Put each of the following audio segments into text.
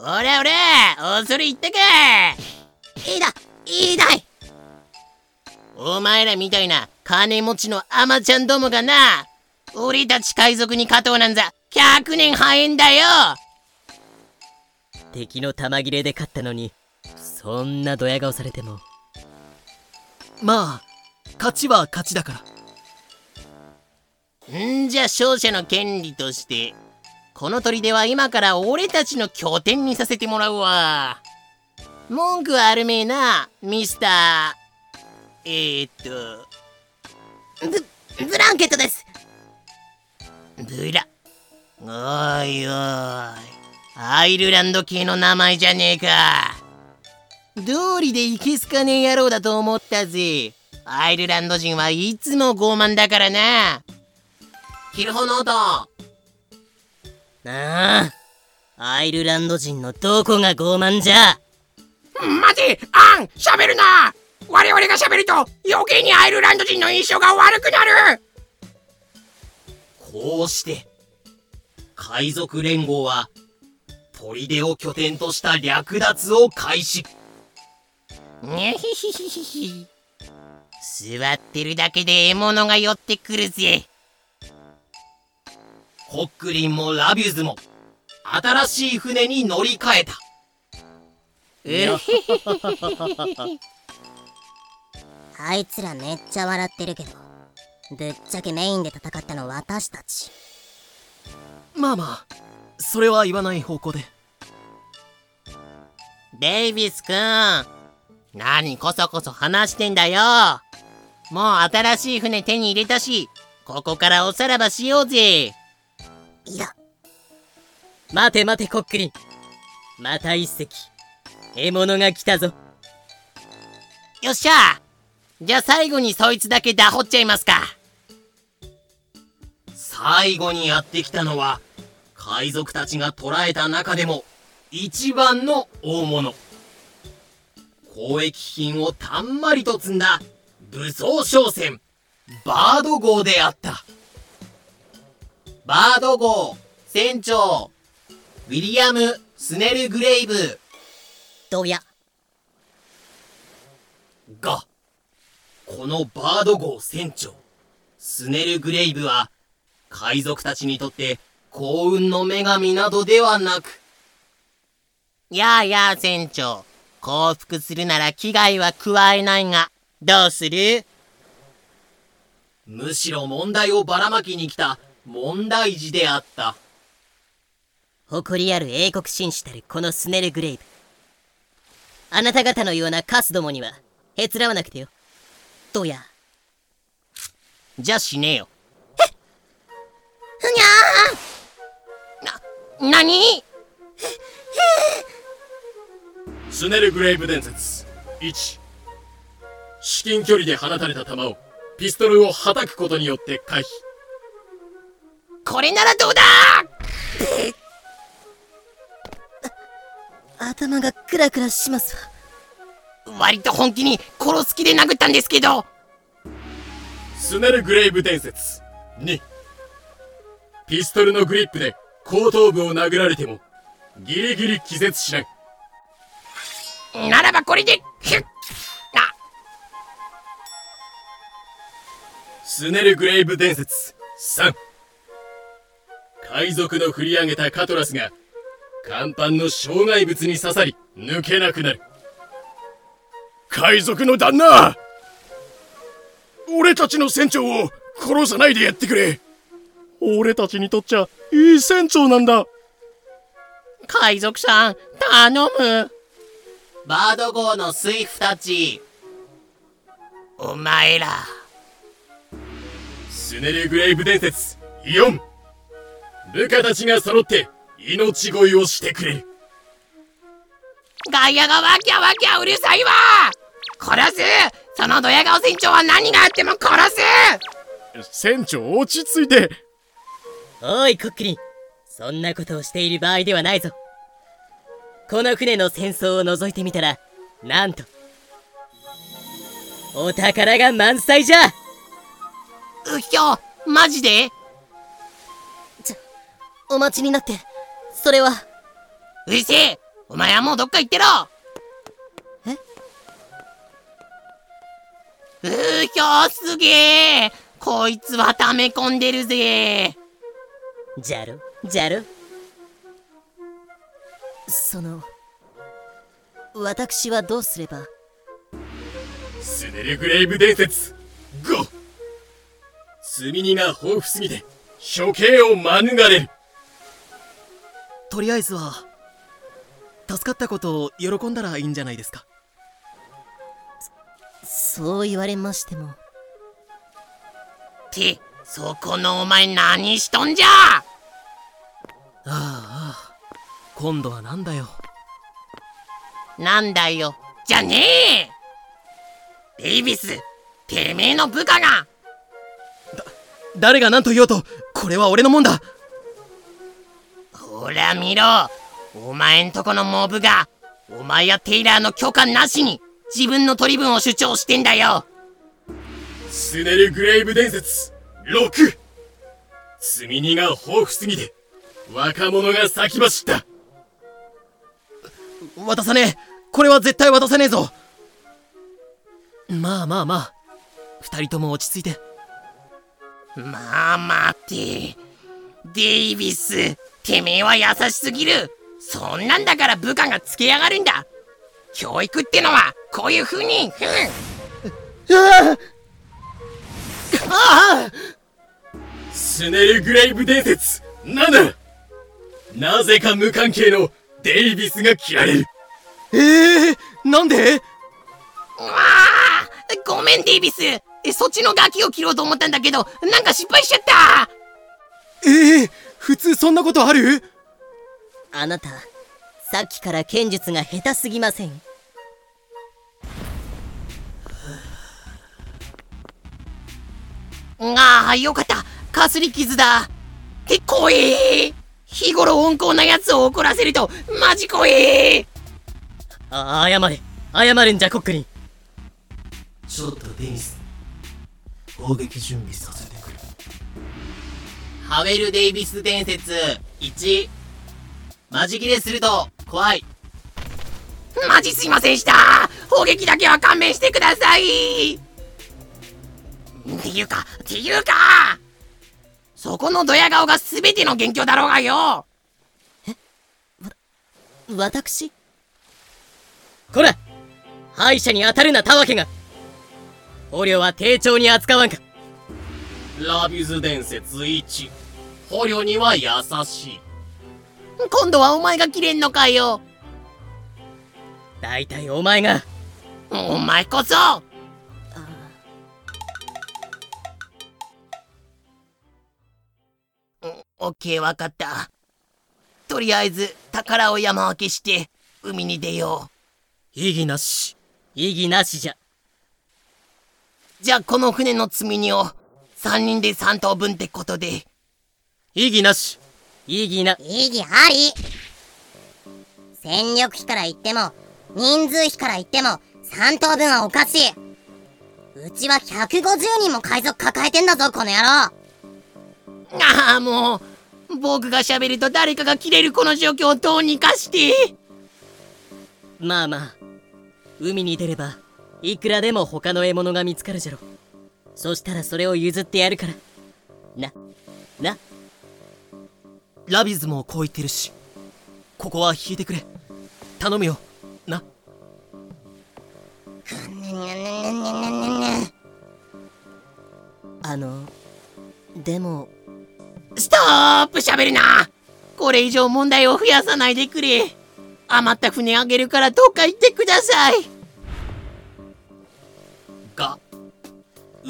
おらおら恐れ入ったかいいだいいだい!お前らみたいな金持ちのアマちゃんどもがな俺たち海賊に勝とうなんざ100年早いんだよ!敵の玉切れで勝ったのにそんなドヤ顔されても。まあ勝ちは勝ちだから。んじゃ勝者の権利としてこの砦は今から俺たちの拠点にさせてもらうわ。文句はあるめえなミスター。えー、っとブブランケットです。ブラ。おいおいアイルランド系の名前じゃねえか。道理でいけすかねえ野郎だと思ったぜ。アイルランド人はいつも傲慢だからな。キルホノートああ。アイルランド人のどこが傲慢じゃ。待てアン喋るな。我々が喋ると余計にアイルランド人の印象が悪くなる。こうして海賊連合は砦を拠点とした略奪を開始。にゃひひひひひ座ってるだけで獲物が寄ってくるぜホックリンもラビュズも新しい船に乗り換えた。うへへへあいつらめっちゃ笑ってるけどぶっちゃけメインで戦ったの私たち。まあまあそれは言わない方向で。デイビス君何こそこそ話してんだよ。もう新しい船手に入れたしここからおさらばしようぜいや待て待てコックリン。また一隻獲物が来たぞ。よっしゃ。じゃあ最後にそいつだけダホっちゃいますか。最後にやってきたのは海賊たちが捕らえた中でも一番の大物。交易品をたんまりと積んだ武装商船バード号であったバード号船長ウィリアム・スネルグレイブ。どうや？がこのバード号船長スネルグレイブは海賊たちにとって幸運の女神などではなく。やあやあ船長。降伏するなら危害は加えないがどうする？むしろ問題をばらまきに来た問題児であった。誇りある英国紳士たるこのスネルグレイブ。あなた方のようなカスどもにはへつらわなくてよ。どうや？じゃあ死ねよ。ふにゃな何？スネルグレイブ伝説。1至近距離で放たれた弾をピストルをはたくことによって回避これならどうだ？頭がクラクラします。わ割と本気に殺す気で殴ったんですけど。スネルグレイブ伝説2ピストルのグリップで後頭部を殴られてもギリギリ気絶しない。ならばこれでひゅっあ。スネルグレイブ伝説3海賊の振り上げたカトラスが甲板の障害物に刺さり抜けなくなる。海賊の旦那!俺たちの船長を殺さないでやってくれ!俺たちにとっちゃいい船長なんだ!海賊さん頼む。バード号のスイフたち。お前ら。スネルグレイブ伝説4部下たちが揃って命乞いをしてくれる。ガヤがわきゃわきゃうるさいわ。殺す。そのドヤ顔船長は何があっても殺す。船長落ち着いて。おいコックリ。ンそんなことをしている場合ではないぞ。この船の戦争を覗いてみたらなんとお宝が満載じゃ。うひょマジで？お待ちになって。それは。うるせえ。お前はもうどっか行ってろ。え？うーひょーすげえ。こいつは溜め込んでるぜ。じゃろじゃろその私はどうすれば？スネルグレイブ伝説。GO! 積み荷が豊富すぎて処刑を免れるとりあえずは助かったことを喜んだらいいんじゃないですか。そう言われましても。ってそこのお前何しとんじゃ！ああああ今度はなんだよ。なんだよ。じゃねえ！デイビスてめえの部下が誰が何と言おうとこれは俺のもんだほら見ろ。お前んとこのモブがお前やテイラーの許可なしに自分の取り分を主張してんだよ。スネルグレイブ伝説6積み荷が豊富すぎて若者が先走った。渡さねえ。これは絶対渡さねえぞ。まあまあまあ。二人とも落ち着いて。まあ待て。デイビスてめえは優しすぎる。そんなんだから部下がつけやがるんだ。教育ってのはこういう風に。ふんスネルグレイブ伝説。7なぜか無関係のデイビスが切られる。ええー、なんで？うわあごめんデイビス。えそっちのガキを切ろうと思ったんだけどなんか失敗しちゃった。ええー、普通そんなことある？あなたさっきから剣術が下手すぎません？ああよかった。かすり傷だ。って怖え日頃温厚なやつを怒らせるとマジ怖えあ謝れ。謝るんじゃコックリンちょっとデニス攻撃準備させてハウェル・デイビス伝説。1マジ切れすると怖い。マジすいませんでした。砲撃だけは勘弁してください。っていうかっていうかそこのドヤ顔が全ての元凶だろうがよ。私？こら！敗者に当たるなたわけが。捕虜は丁重に扱わんかラビュズ伝説1捕虜には優しい。今度はお前が切れんのかよ。大体お前が。お前こそ。オッケーわかった。とりあえず宝を山分けして海に出よ意義なし。意義なしじゃ。うじゃあこの船の積み荷を3人で3等分ってことで。意義なし。意義な。意義あり。戦力比から言っても人数比から言っても3等分はおかしい。うちは150人も海賊抱えてんだぞこの野郎。ああもう僕が喋ると誰かが切れるこの状況をどうにかして。まあまあ。海に出ればいくらでも他の獲物が見つかるじゃろそしたらそれを譲ってやるから。なな。ラビズもこう言ってるし。ここは引いてくれ。頼むよ。な。あのでも。ストップ喋るな。これ以上問題を増やさないでくれ。余った船あげるからどっか行ってください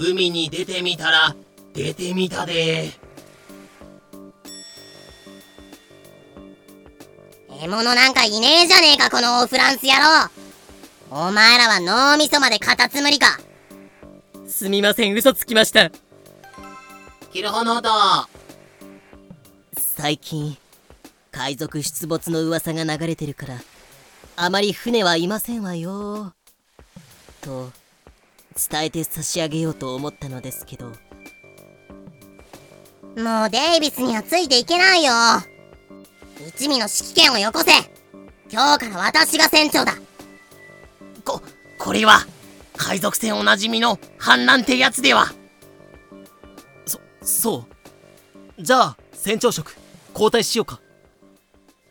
海に出てみたら出てみたで。獲物なんかいねえじゃねえかこのオフランス野郎。お前らは脳みそまでカタツムリか。すみません嘘つきました。キルホノート最近海賊出没の噂が流れてるからあまり船はいませんわよ。と伝えて差し上げようと思ったのですけど。もうデイビスにはついていけないよ。一味の指揮権をよこせ。今日から私が船長だ。ここれは海賊船おなじみの反乱ってやつでは。そそう。じゃあ船長職交代しようか。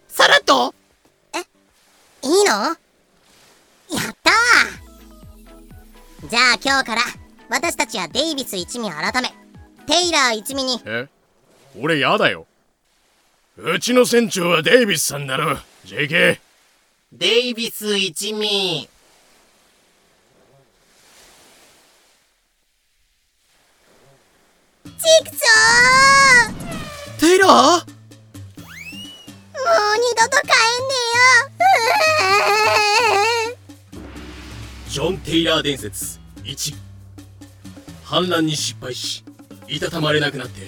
さらっと。いいの？じゃあ今日から私たちはデイビス一味改め。テイラー一味に。え？俺やだよ。うちの船長はデイビスさんだろ JK デイビス一味。チクショー！テイラー？ジョン・テイラー伝説。1反乱に失敗しいたたまれなくなって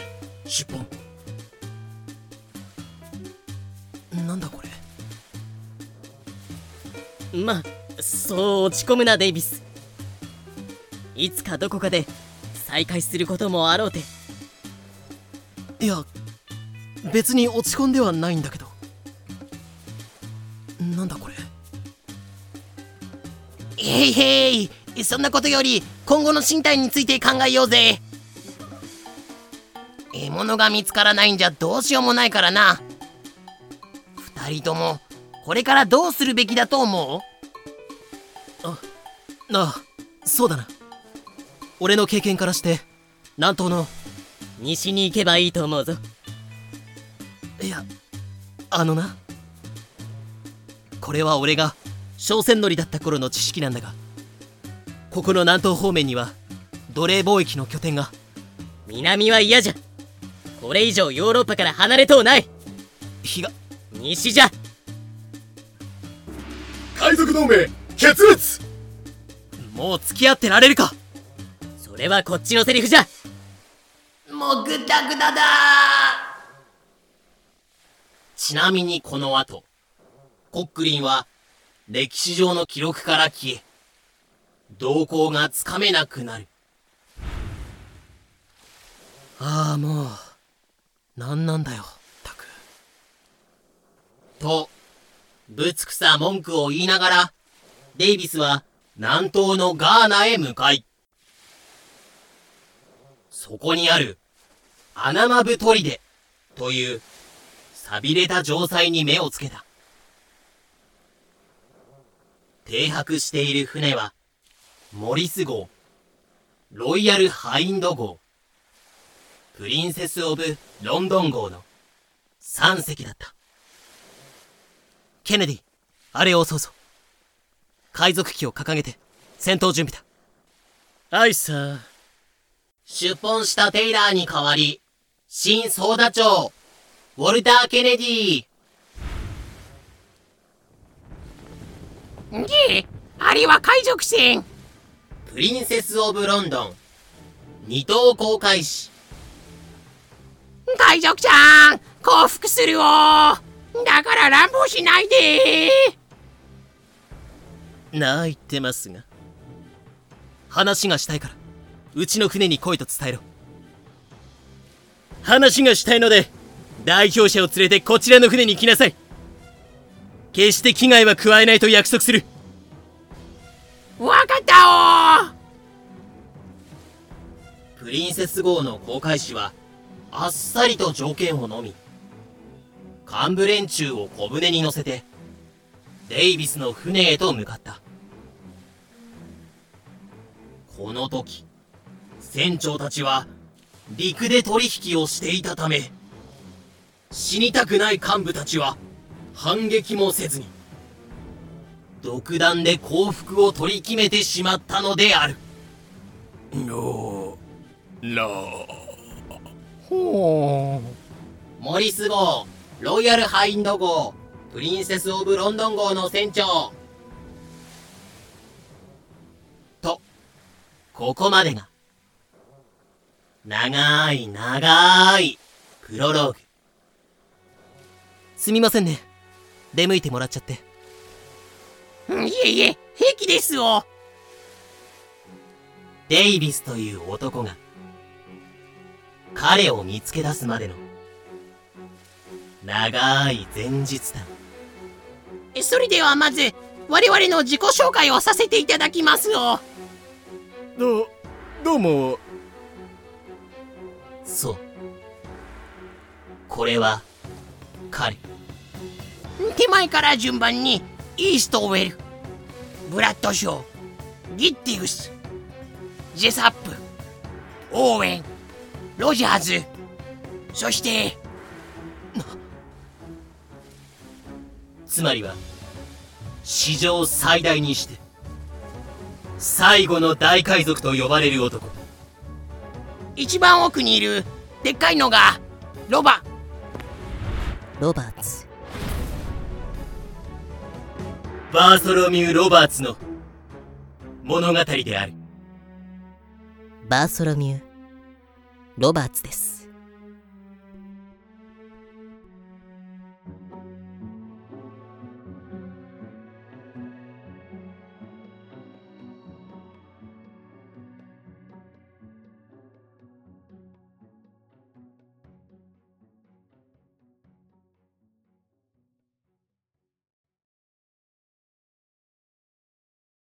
出奔なんだこれ？まあそう落ち込むなデイビス。いつかどこかで再会することもあろうて。いや別に落ち込んではないんだけど。なんだこれ？へいへいそんなことより今後の身体について考えようぜ。獲物が見つからないんじゃどうしようもないからな。二人ともこれからどうするべきだと思う？ああそうだな。俺の経験からして南東の西に行けばいいと思うぞ。いやあのな。これは俺が商船乗りだった頃の知識なんだがここの南東方面には奴隷貿易の拠点が。南は嫌じゃ。これ以上ヨーロッパから離れとうない。日が。西じゃ。海賊同盟決裂！もう付き合ってられるか。それはこっちのセリフじゃ。もうグダグダだ。ちなみにこの後コックリンは歴史上の記録から消え動向がつかめなくなる。ああもうなんなんだよたくとぶつくさ文句を言いながらデイビスは南東のガーナへ向かい。そこにあるアナマブ砦という寂れた城塞に目をつけた停泊している船はモリス号ロイヤルハインド号プリンセス・オブ・ロンドン号の3隻だった。ケネディあれを襲うぞ海賊旗を掲げて戦闘準備だ。はいさ出奔したテイラーに代わり、新総ダ長、ウォルター・ケネディげえあれは海賊船プリンセス・オブ・ロンドン、二等航海士、海賊ちゃん。降伏するよだから乱暴しないでなあ言ってますが話がしたいからうちの船に来いと伝えろ話がしたいので代表者を連れてこちらの船に来なさい決して危害は加えないと約束するわかったおプリンセス号の航海士は、あっさりと条件を飲み、幹部連中を小舟に乗せて、デイビスの船へと向かった。この時、船長たちは、陸で取引をしていたため、死にたくない幹部たちは、反撃もせずに、独断で降伏を取り決めてしまったのである。ののモリス号、ロイヤルハインド号、プリンセス・オブ・ロンドン号の船長。と、ここまでが、長い長いプロローグ。すみませんね出向いてもらっちゃって。いえいえ平気ですよ。デイビスという男が、彼を見つけ出すまでの、長い前日談。それではまず我々の自己紹介をさせていただきますよ。どどうも。そう。これは彼手前から順番にイーストウェルブラッドショー。ギッティグス。ジェサップ。オーウェン。ロジャーズ。そしてつまりは史上最大にして最後の大海賊と呼ばれる男。一番奥にいるでっかいのがロバ。ロバーツバーソロミュー・ロバーツの物語である。バーソロミューロバーツです。